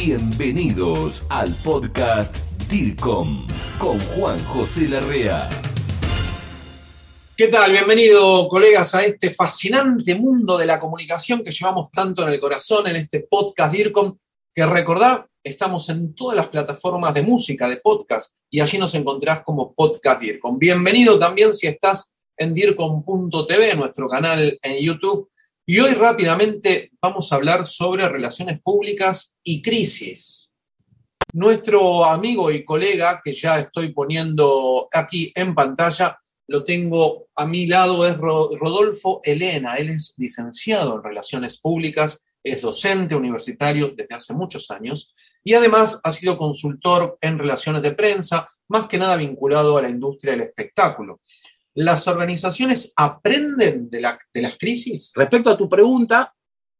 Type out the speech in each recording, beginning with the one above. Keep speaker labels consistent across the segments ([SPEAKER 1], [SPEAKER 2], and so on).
[SPEAKER 1] Bienvenidos al podcast DIRCOM con Juan José Larrea.
[SPEAKER 2] ¿Qué tal? Bienvenido, colegas, a este fascinante mundo de la comunicación que llevamos tanto en el corazón en este podcast DIRCOM, que recordad, estamos en todas las plataformas de música, de podcast, y allí nos encontrás como Podcast DIRCOM. Bienvenido también si estás en DIRCOM.tv, nuestro canal en YouTube y hoy rápidamente vamos a hablar sobre relaciones públicas y crisis. Nuestro amigo y colega, que ya estoy poniendo aquí en pantalla, lo tengo a mi lado, es Rodolfo Elena. Él es licenciado en Relaciones Públicas, es docente universitario desde hace muchos años y además ha sido consultor en relaciones de prensa, más que nada vinculado a la industria del espectáculo. ¿Las organizaciones aprenden de, las crisis?
[SPEAKER 3] Respecto a tu pregunta,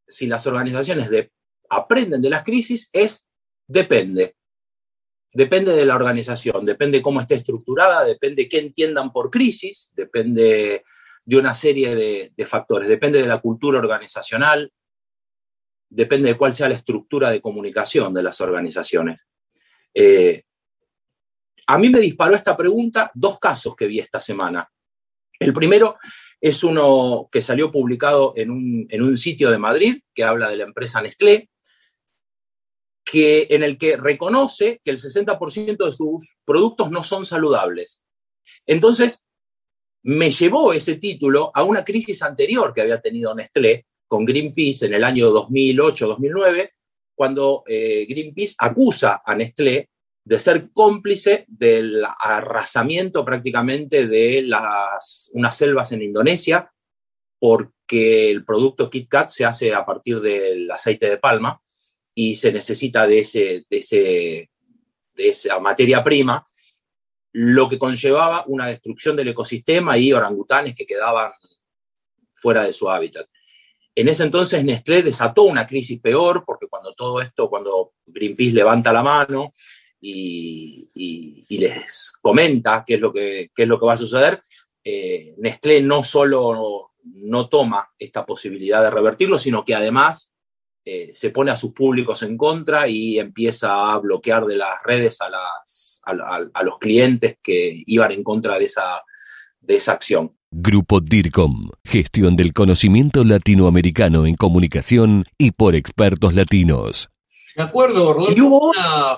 [SPEAKER 3] si las organizaciones aprenden de las crisis, es depende. Depende de la organización, depende cómo esté estructurada, depende qué entiendan por crisis, depende de una serie de, factores, depende de la cultura organizacional, depende de cuál sea la estructura de comunicación de las organizaciones. Eh, a mí me disparó esta pregunta dos casos que vi esta semana. El primero es uno que salió publicado en un, sitio de Madrid que habla de la empresa Nestlé, que, en el que reconoce que el 60% de sus productos no son saludables. Entonces, me llevó ese título a una crisis anterior que había tenido Nestlé con Greenpeace en el año 2008-2009, cuando eh, Greenpeace acusa a Nestlé de ser cómplice del arrasamiento prácticamente de las, unas selvas en Indonesia, porque el producto KitKat se hace a partir del aceite de palma y se necesita de, ese, de, ese, de esa materia prima, lo que conllevaba una destrucción del ecosistema y orangutanes que quedaban fuera de su hábitat. En ese entonces Nestlé desató una crisis peor, porque cuando todo esto, cuando Greenpeace levanta la mano y, les comenta qué es lo que, es lo que va a suceder, eh, Nestlé no solo no toma esta posibilidad de revertirlo, sino que además eh, se pone a sus públicos en contra y empieza a bloquear de las redes a, las, a, los clientes que iban en contra de esa, de esa acción.
[SPEAKER 1] Grupo DIRCOM, gestión del conocimiento latinoamericano en comunicación y por expertos latinos.
[SPEAKER 2] Me acuerdo, Rodolfo,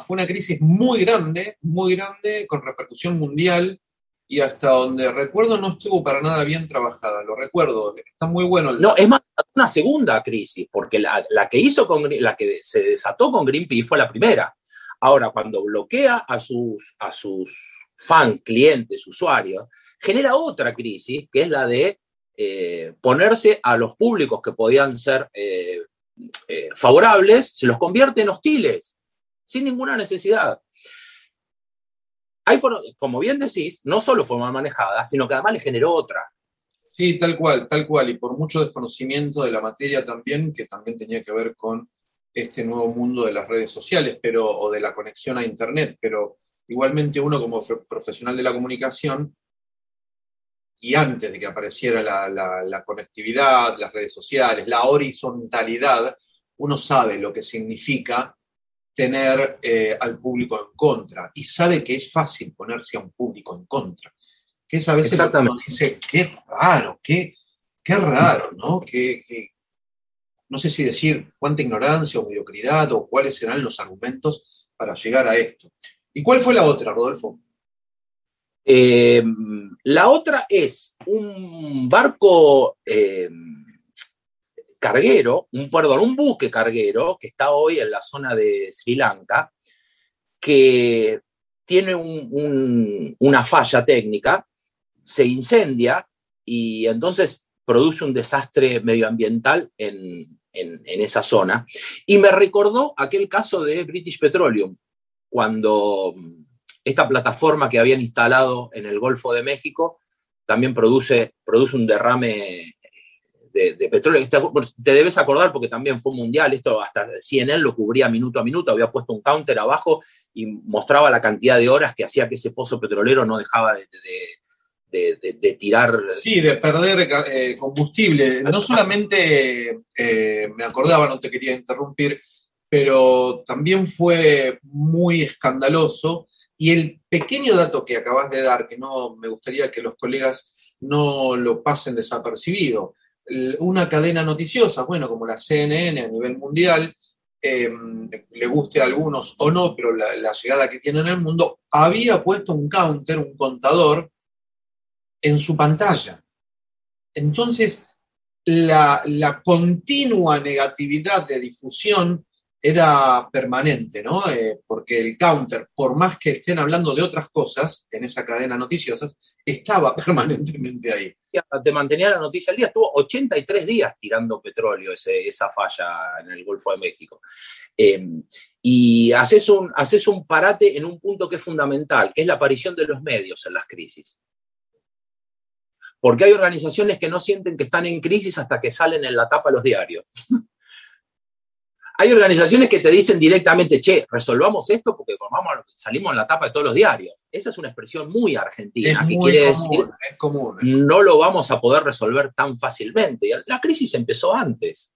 [SPEAKER 2] fue una crisis muy grande, muy grande, con repercusión mundial, y hasta donde recuerdo no estuvo para nada bien trabajada, lo recuerdo, está muy bueno.
[SPEAKER 3] no, es más, una segunda crisis, porque la, que hizo con, la que se desató con Greenpeace fue la primera. Ahora, cuando bloquea a sus, a sus fans, clientes, usuarios, genera otra crisis, que es la de eh, ponerse a los públicos que podían ser eh, eh, favorables, se los convierte en hostiles, sin ninguna necesidad. Ahí como bien decís, no solo fue mal manejada, sino que además le generó otra.
[SPEAKER 2] Sí, tal cual, tal cual, y por mucho desconocimiento de la materia también, que también tenía que ver con este nuevo mundo de las redes sociales, pero, o de la conexión a Internet, pero igualmente uno como profesional de la comunicación y antes de que apareciera la, conectividad, las redes sociales, la horizontalidad, uno sabe lo que significa tener eh, al público en contra y sabe que es fácil ponerse a un público en contra. Que es a veces uno dice, qué raro, qué, qué raro, ¿no? no sé si decir cuánta ignorancia o mediocridad o cuáles serán los argumentos para llegar a esto. ¿Y cuál fue la otra, Rodolfo?
[SPEAKER 3] Eh, la otra es un barco eh, carguero, un, perdón, un buque carguero que está hoy en la zona de Sri Lanka, que tiene una falla técnica, se incendia y entonces produce un desastre medioambiental en, en, esa zona. Y me recordó aquel caso de British Petroleum, cuando esta plataforma que habían instalado en el Golfo de México también produce, produce un derrame de, petróleo. Te, debes acordar porque también fue mundial, esto hasta CNN lo cubría minuto a minuto, había puesto un counter abajo y mostraba la cantidad de horas que hacía que ese pozo petrolero no dejaba de, tirar.
[SPEAKER 2] Sí, de perder eh, combustible. No solamente, eh, me acordaba, no te quería interrumpir, pero también fue muy escandaloso. Y el pequeño dato que acabas de dar, que no me gustaría que los colegas no lo pasen desapercibido, una cadena noticiosa, bueno, como la CNN a nivel mundial, em, le guste a algunos o no, pero la, llegada que tiene en el mundo, había puesto un counter, un contador, en su pantalla. Entonces, la continua negatividad de difusión era permanente, ¿no? Eh, porque el counter, por más que estén hablando de otras cosas en esa cadena noticiosas, estaba permanentemente ahí.
[SPEAKER 3] Te mantenía la noticia al día, estuvo 83 días tirando petróleo esa falla en el Golfo de México. Em, y haces un, haces un parate en un punto que es fundamental, que es la aparición de los medios en las crisis. Porque hay organizaciones que no sienten que están en crisis hasta que salen en la tapa los diarios. hay organizaciones que te dicen directamente, che, resolvamos esto porque vamos, salimos en la tapa de todos los diarios. Esa es una expresión muy argentina, que quiere decir, no lo vamos a poder resolver tan fácilmente. La crisis empezó antes.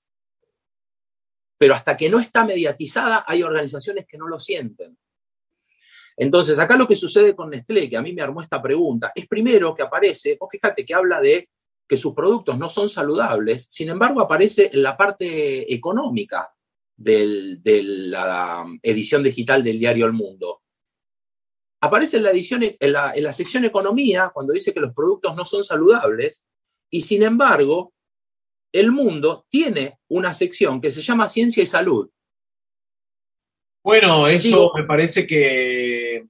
[SPEAKER 3] Pero hasta que no está mediatizada, hay organizaciones que no lo sienten. Entonces, acá lo que sucede con Nestlé, que a mí me armó esta pregunta, es primero que aparece, vos fíjate que habla de que sus productos no son saludables, sin embargo aparece en la parte económica de la edición digital del diario El Mundo. Aparece en la, edición, en la sección economía cuando dice que los productos no son saludables y sin embargo El Mundo tiene una sección que se llama Ciencia y Salud
[SPEAKER 2] bueno, eso me parece que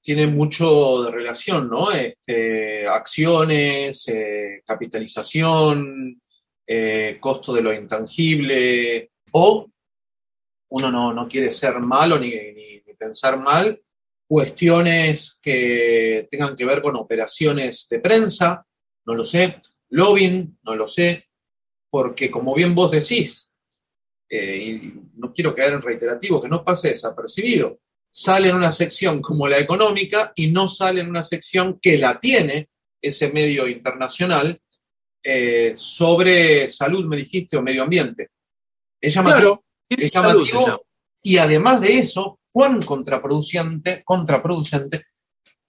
[SPEAKER 2] tiene mucho de relación, ¿no? Este, acciones, eh, capitalización, eh, costo de lo intangible, o uno no, quiere ser malo ni, ni, pensar mal, cuestiones que tengan que ver con operaciones de prensa, no lo sé, lobbying, no lo sé, porque como bien vos decís, eh, y no quiero caer en reiterativo, que no pase desapercibido. Sale en una sección como la económica y no sale en una sección que la tiene ese medio internacional eh, sobre salud, me dijiste, o medio ambiente. Y además de eso, cuán contraproducente, contraproducente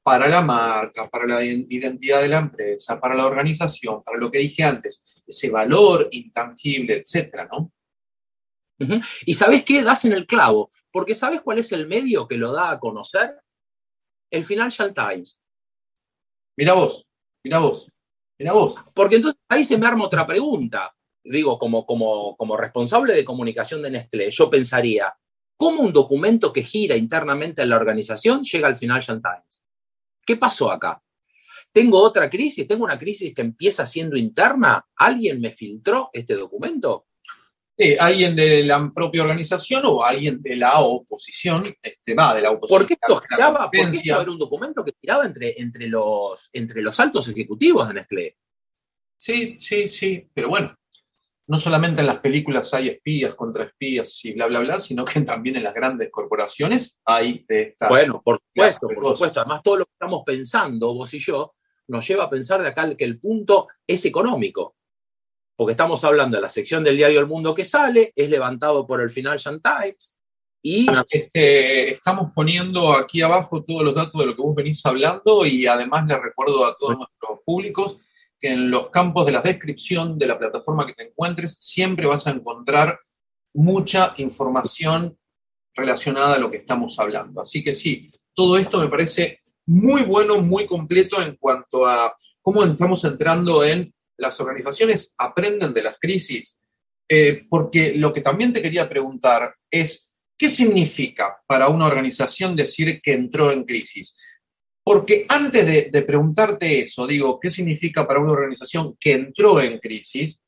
[SPEAKER 2] para la marca, para la identidad de la empresa, para la organización, para lo que dije antes, ese valor intangible, etcétera, ¿no?
[SPEAKER 3] Y ¿sabes qué? Das en el clavo, porque ¿sabes cuál es el medio que lo da a conocer? El Financial Times.
[SPEAKER 2] Mira vos, mira vos, mira vos.
[SPEAKER 3] Porque entonces ahí se me arma otra pregunta. Digo, como, como, como responsable de comunicación de Nestlé, yo pensaría, ¿cómo un documento que gira internamente en la organización llega al Financial Times? ¿Qué pasó acá? ¿Tengo otra crisis? ¿Tengo una crisis que empieza siendo interna? ¿Alguien me filtró este documento?
[SPEAKER 2] alguien de la propia organización o alguien de la oposición, este, va, de la oposición.
[SPEAKER 3] ¿Por qué esto giraba? era un documento que giraba entre, entre, los, entre los altos ejecutivos de Nestlé?
[SPEAKER 2] Sí, sí, sí, pero bueno, no solamente en las películas hay espías contra espías y bla, bla, bla, sino que también en las grandes corporaciones hay de estas.
[SPEAKER 3] Bueno, por supuesto, por supuesto. Además, todo lo que estamos pensando, vos y yo, nos lleva a pensar de acá que el punto es económico porque estamos hablando de la sección del diario El Mundo que sale, es levantado por el Financial Times. Y
[SPEAKER 2] este, estamos poniendo aquí abajo todos los datos de lo que vos venís hablando y además les recuerdo a todos nuestros públicos que en los campos de la descripción de la plataforma que te encuentres siempre vas a encontrar mucha información relacionada a lo que estamos hablando. Así que sí, todo esto me parece muy bueno, muy completo en cuanto a cómo estamos entrando en las organizaciones aprenden de las crisis, eh, porque lo que también te quería preguntar es, ¿qué significa para una organización decir que entró en crisis? Porque antes de, preguntarte eso, digo, ¿qué significa para una organización que entró en crisis?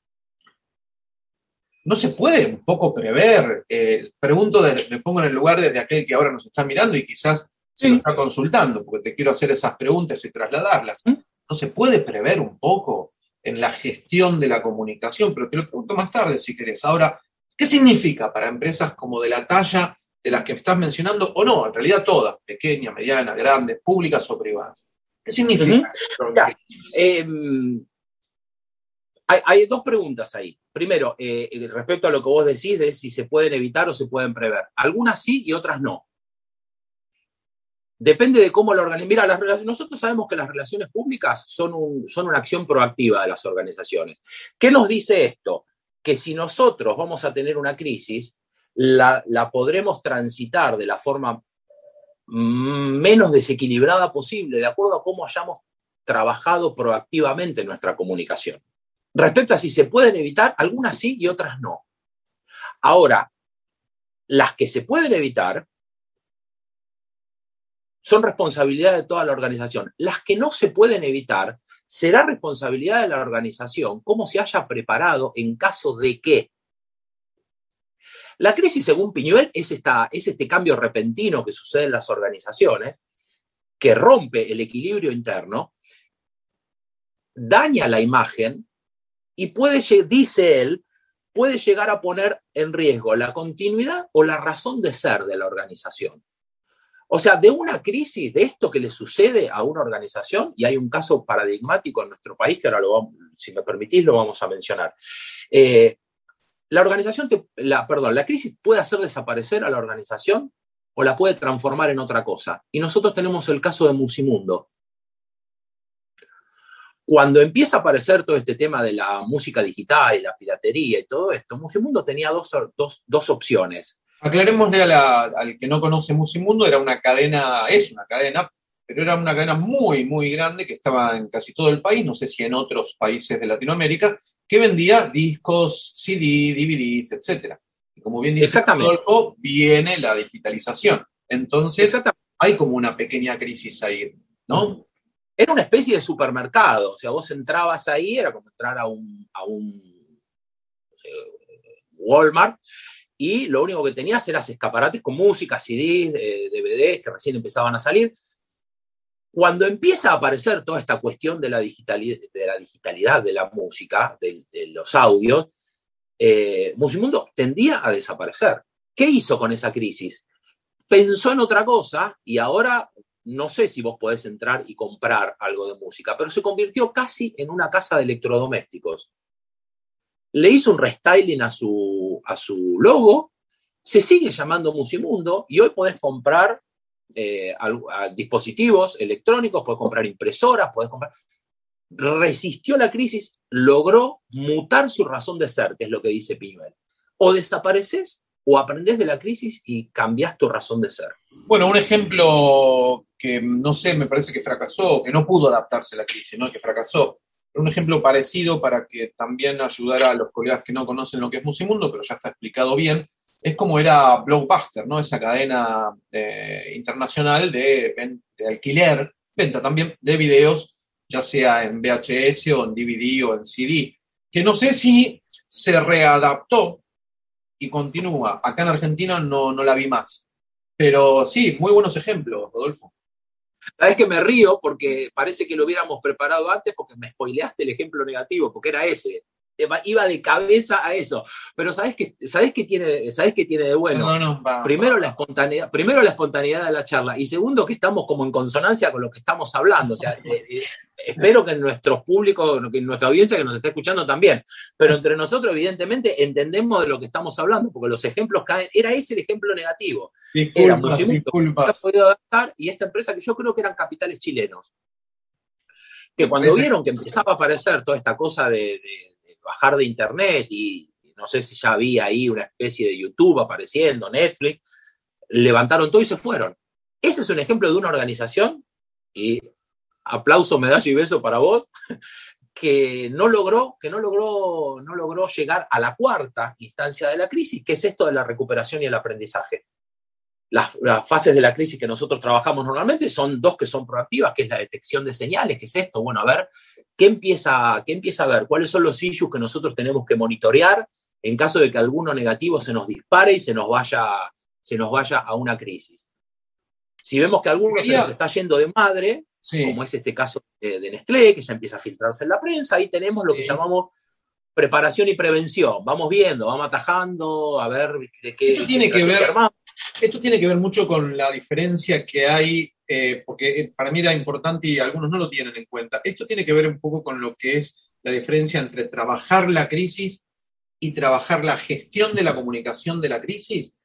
[SPEAKER 2] No se puede un poco prever. Eh, pregunto, me pongo en el lugar de, aquel que ahora nos está mirando y quizás se nos está consultando, porque te quiero hacer esas preguntas y trasladarlas. ¿Mm? ¿No se puede prever un poco en la gestión de la comunicación, pero te lo pregunto más tarde si querés. Ahora, ¿qué significa para empresas como de la talla de las que estás mencionando, o no, en realidad todas, pequeñas, medianas, grandes, públicas o privadas? ¿Qué significa?
[SPEAKER 3] Em, Hay, dos preguntas ahí. Primero, eh, respecto a lo que vos decís de si se pueden evitar o se pueden prever. Algunas sí y otras no. Depende de cómo la organización. Mira, las nosotros sabemos que las relaciones públicas son, son una acción proactiva de las organizaciones. ¿Qué nos dice esto? Que si nosotros vamos a tener una crisis, la, podremos transitar de la forma menos desequilibrada posible, de acuerdo a cómo hayamos trabajado proactivamente en nuestra comunicación. Respecto a si se pueden evitar, algunas sí y otras no. Ahora, las que se pueden evitar son responsabilidad de toda la organización. Las que no se pueden evitar será responsabilidad de la organización cómo se haya preparado en caso de que. La crisis, según Piñuel, es, esta, es este cambio repentino que sucede en las organizaciones, que rompe el equilibrio interno, daña la imagen y puede, dice él, puede llegar a poner en riesgo la continuidad o la razón de ser de la organización. O sea, de una crisis, de esto que le sucede a una organización, y hay un caso paradigmático en nuestro país, que ahora, si me permitís, lo vamos a mencionar. Eh, la organización, perdón, la crisis puede hacer desaparecer a la organización o la puede transformar en otra cosa. Y nosotros tenemos el caso de Musimundo. Cuando empieza a aparecer todo este tema de la música digital y la piratería y todo esto, Musimundo tenía dos, dos, dos opciones.
[SPEAKER 2] Aclarémosle al que no conoce Musimundo, era una cadena, es una cadena, pero era una cadena muy, muy grande que estaba en casi todo el país, no sé si en otros países de Latinoamérica, que vendía discos, CD, DVDs, etc. Y como bien dice Rodolfo, viene la digitalización. Entonces, hay como una pequeña crisis ahí, ¿no?
[SPEAKER 3] Era una especie de supermercado, o sea, vos entrabas ahí, era como entrar a un, a un Walmart, y lo único que tenías eran escaparates con música, CDs, eh, DVDs que recién empezaban a salir. Cuando empieza a aparecer toda esta cuestión de la digitalidad de la, digitalidad de la música, de, los audios, eh, Musimundo tendía a desaparecer. ¿Qué hizo con esa crisis? Pensó en otra cosa y ahora no sé si vos podés entrar y comprar algo de música, pero se convirtió casi en una casa de electrodomésticos le hizo un restyling a su, a su logo, se sigue llamando Musimundo y hoy podés comprar eh, dispositivos electrónicos, podés comprar impresoras, podés comprar... Resistió la crisis, logró mutar su razón de ser, que es lo que dice Piñuel. O desapareces o aprendes de la crisis y cambias tu razón de ser.
[SPEAKER 2] Bueno, un ejemplo que no sé, me parece que fracasó, que no pudo adaptarse a la crisis, ¿no? que fracasó, un ejemplo parecido para que también ayudara a los colegas que no conocen lo que es Musimundo, pero ya está explicado bien, es como era Blockbuster, ¿no? Esa cadena eh, internacional de, alquiler, venta también de videos, ya sea en VHS o en DVD o en CD, que no sé si se readaptó y continúa. Acá en Argentina no, no la vi más. Pero sí, muy buenos ejemplos, Rodolfo.
[SPEAKER 3] Sabes que me río porque parece que lo hubiéramos preparado antes porque me spoileaste el ejemplo negativo, porque era ese. Iba de cabeza a eso. Pero ¿sabes qué, ¿sabes qué, tiene, ¿sabes qué tiene de bueno? primero, La espontaneidad, primero la espontaneidad de la charla y segundo que estamos como en consonancia con lo que estamos hablando. O sea, eh, eh, espero que en nuestros públicos, que en nuestra audiencia que nos está escuchando también. Pero entre nosotros, evidentemente, entendemos de lo que estamos hablando, porque los ejemplos caen. Era ese el ejemplo negativo.
[SPEAKER 2] Disculpas, era disculpas.
[SPEAKER 3] podido adaptar y esta empresa que yo creo que eran capitales chilenos. Que cuando vieron que empezaba a aparecer toda esta cosa de bajar de internet y no sé si ya había ahí una especie de YouTube apareciendo, Netflix, levantaron todo y se fueron. Ese es un ejemplo de una organización, y aplauso, medalla y beso para vos, que no logró, que no logró, no logró llegar a la cuarta instancia de la crisis, que es esto de la recuperación y el aprendizaje. Las, las, fases de la crisis que nosotros trabajamos normalmente son dos que son proactivas, que es la detección de señales, que es esto, bueno, a ver, ¿qué empieza, ¿qué empieza a ver? ¿Cuáles son los issues que nosotros tenemos que monitorear en caso de que alguno negativo se nos dispare y se nos vaya, se nos vaya a una crisis? Si vemos que alguno se nos está yendo de madre, como es este caso de, Nestlé, que ya empieza a filtrarse en la prensa, ahí tenemos lo que llamamos preparación y prevención. Vamos viendo, vamos atajando, a ver de qué.
[SPEAKER 2] Esto tiene, que ver, esto tiene que ver mucho con la diferencia que hay eh, porque eh, para mí era importante y algunos no lo tienen en cuenta. Esto tiene que ver un poco con lo que es la diferencia entre trabajar la crisis y trabajar la gestión de la comunicación de la crisis?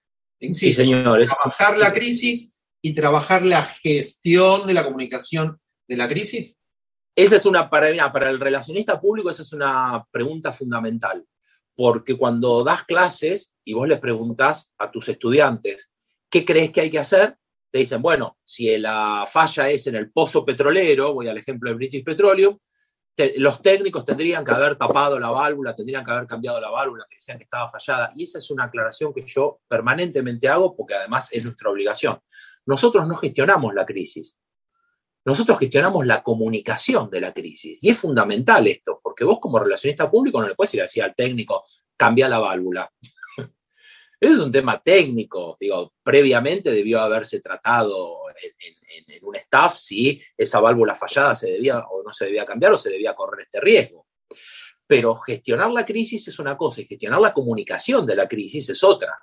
[SPEAKER 3] sí, señores.
[SPEAKER 2] ¿Trabajar la crisis y trabajar la gestión de la comunicación de la crisis?
[SPEAKER 3] Esa es una, para, para el relacionista público, esa es una pregunta fundamental, porque cuando das clases y vos les preguntás a tus estudiantes, ¿qué crees que hay que hacer? Te dicen, bueno, si la falla es en el pozo petrolero, voy al ejemplo de British Petroleum, los técnicos tendrían que haber tapado la válvula, tendrían que haber cambiado la válvula, que decían que estaba fallada. Y esa es una aclaración que yo permanentemente hago porque además es nuestra obligación. Nosotros no gestionamos la crisis. Nosotros gestionamos la comunicación de la crisis. Y es fundamental esto, porque vos como relacionista público no le puedes ir a decir al técnico, cambia la válvula. Ese es un tema técnico. Digo, previamente debió haberse tratado en, un staff si esa válvula fallada se debía o no se debía cambiar o se debía correr este riesgo. Pero gestionar la crisis es una cosa y gestionar la comunicación de la crisis es otra.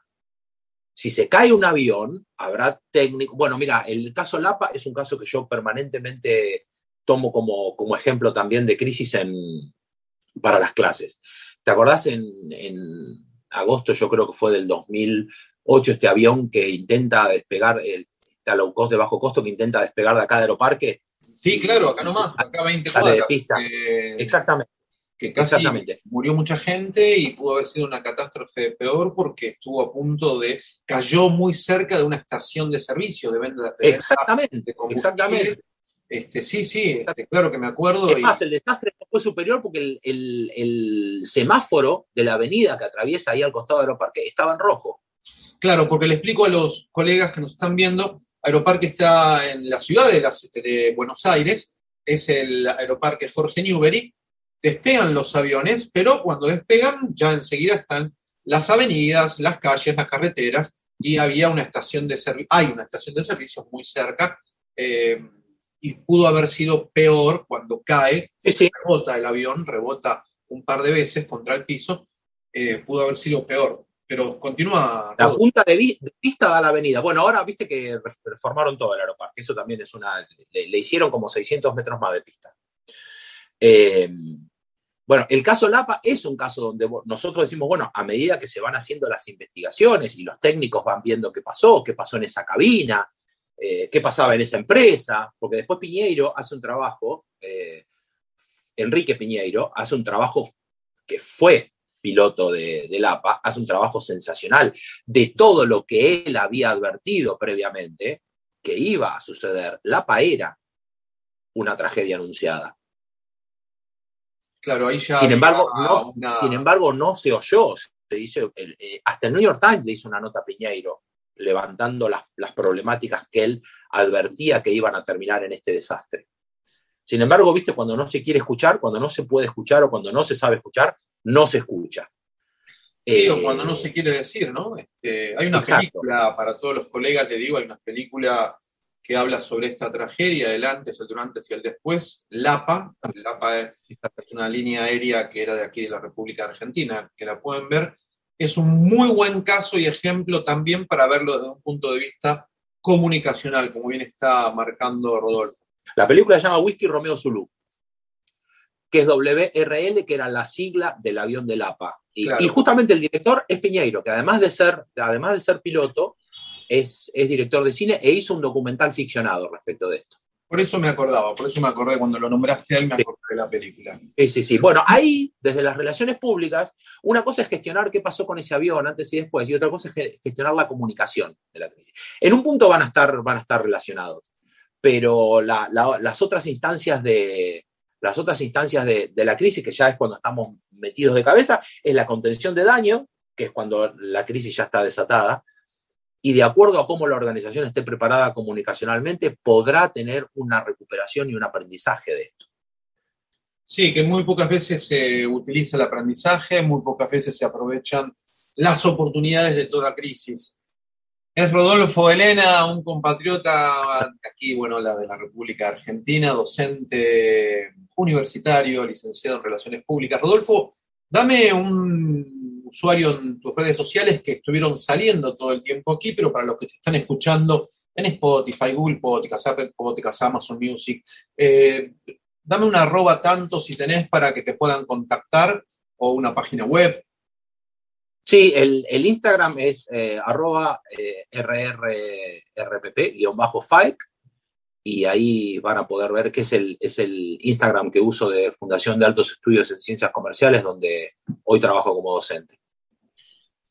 [SPEAKER 3] Si se cae un avión, habrá técnico. Bueno, mira, el caso Lapa es un caso que yo permanentemente tomo como, como ejemplo también de crisis en, para las clases. ¿Te acordás en, agosto, yo creo que fue del 2008, este avión que intenta despegar, el este low cost de bajo costo que intenta despegar de acá de Aeroparque?
[SPEAKER 2] Sí, claro, acá nomás, acá 20 cuadras.
[SPEAKER 3] De pista. Exactamente
[SPEAKER 2] que casi murió mucha gente y pudo haber sido una catástrofe peor porque estuvo a punto de, cayó muy cerca de una estación de servicio de venta
[SPEAKER 3] de Exactamente, exactamente.
[SPEAKER 2] Este, sí, sí, este, claro que me acuerdo.
[SPEAKER 3] Es más, el desastre fue superior porque el, semáforo de la avenida que atraviesa ahí al costado de Aeroparque estaba en rojo.
[SPEAKER 2] Claro, porque le explico a los colegas que nos están viendo, Aeroparque está en la ciudad de, Buenos Aires, es el Aeroparque Jorge Newbery, despegan los aviones, pero cuando despegan ya enseguida están las avenidas, las calles, las carreteras, y había una estación de servicio, hay una estación de servicios muy cerca, eh, y pudo haber sido peor cuando cae, rebota el avión, rebota un par de veces contra el piso, eh, pudo haber sido peor. Pero continúa.
[SPEAKER 3] La punta de, vista da la avenida. Bueno, ahora viste que reformaron todo el aeropuerto. Eso también es una. Le, le hicieron como 600 metros más de pista. Eh, bueno, el caso Lapa es un caso donde nosotros decimos, bueno, a medida que se van haciendo las investigaciones y los técnicos van viendo qué pasó, qué pasó en esa cabina, eh, qué pasaba en esa empresa, porque después Piñeiro hace un trabajo, eh, Enrique Piñeiro hace un trabajo que fue piloto de, de Lapa, hace un trabajo sensacional de todo lo que él había advertido previamente que iba a suceder. Lapa era una tragedia anunciada sin, embargo, no, sin embargo, no se oyó. Se eh, hasta el New York Times le hizo una nota a Piñeiro levantando las, problemáticas que él advertía que iban a terminar en este desastre. Sin embargo, viste, cuando no se quiere escuchar, cuando no se puede escuchar o cuando no se sabe escuchar, no se escucha.
[SPEAKER 2] Sí, o cuando no eh, se quiere decir, ¿no? Este, hay una película, para todos los colegas, le digo, hay una película que habla sobre esta tragedia, el antes, el durante y el después, LAPA. LAPA es, una línea aérea que era de aquí de la República Argentina, que la pueden ver. Es un muy buen caso y ejemplo también para verlo desde un punto de vista comunicacional, como bien está marcando Rodolfo.
[SPEAKER 3] La película se llama Whisky Romeo Zulu, que es WRL, que era la sigla del avión de LAPA. Y, y justamente el director es Piñeiro, que además de ser, además de ser piloto, es, director de cine e hizo un documental ficcionado respecto de esto.
[SPEAKER 2] Por eso me acordaba, por eso me acordé cuando lo nombraste ahí, me acordé de la película.
[SPEAKER 3] Sí, sí, sí. Bueno, ahí, desde las relaciones públicas, una cosa es gestionar qué pasó con ese avión antes y después, y otra cosa es gestionar la comunicación de la crisis. En un punto van a estar, van a estar relacionados, pero las otras instancias de, las otras instancias de, de, la crisis, que ya es cuando estamos metidos de cabeza, es la contención de daño, que es cuando la crisis ya está desatada, y de acuerdo a cómo la organización esté preparada comunicacionalmente, podrá tener una recuperación y un aprendizaje de esto.
[SPEAKER 2] Sí, que muy pocas veces se utiliza el aprendizaje, muy pocas veces se aprovechan las oportunidades de toda crisis. Es Rodolfo Elena, un compatriota aquí, bueno, la de la República Argentina, docente universitario, licenciado en Relaciones Públicas. Rodolfo, dame un usuario en tus redes sociales que estuvieron saliendo todo el tiempo aquí, pero para los que te están escuchando en Spotify, Google Podcast, Apple Podcast, Amazon Music, eh, dame una arroba tanto si tenés para que te puedan contactar o una página web.
[SPEAKER 3] Sí, el, Instagram es eh, arroba eh, rrrpp-fike y ahí van a poder ver que es el, es el Instagram que uso de Fundación de Altos Estudios en Ciencias Comerciales, donde hoy trabajo como docente.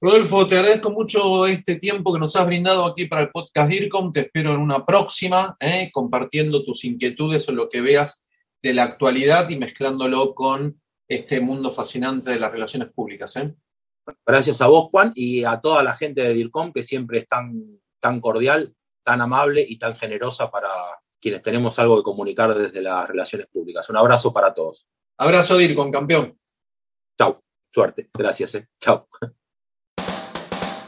[SPEAKER 2] Rodolfo, te agradezco mucho este tiempo que nos has brindado aquí para el podcast DIRCOM. Te espero en una próxima, ¿eh? compartiendo tus inquietudes o lo que veas de la actualidad y mezclándolo con este mundo fascinante de las relaciones públicas. ¿eh?
[SPEAKER 3] Gracias a vos, Juan, y a toda la gente de DIRCOM que siempre es tan, tan cordial, tan amable y tan generosa para quienes tenemos algo que comunicar desde las relaciones públicas. Un abrazo para todos.
[SPEAKER 2] Abrazo, DIRCOM, campeón.
[SPEAKER 3] Chau, suerte. Gracias. ¿eh? Chau.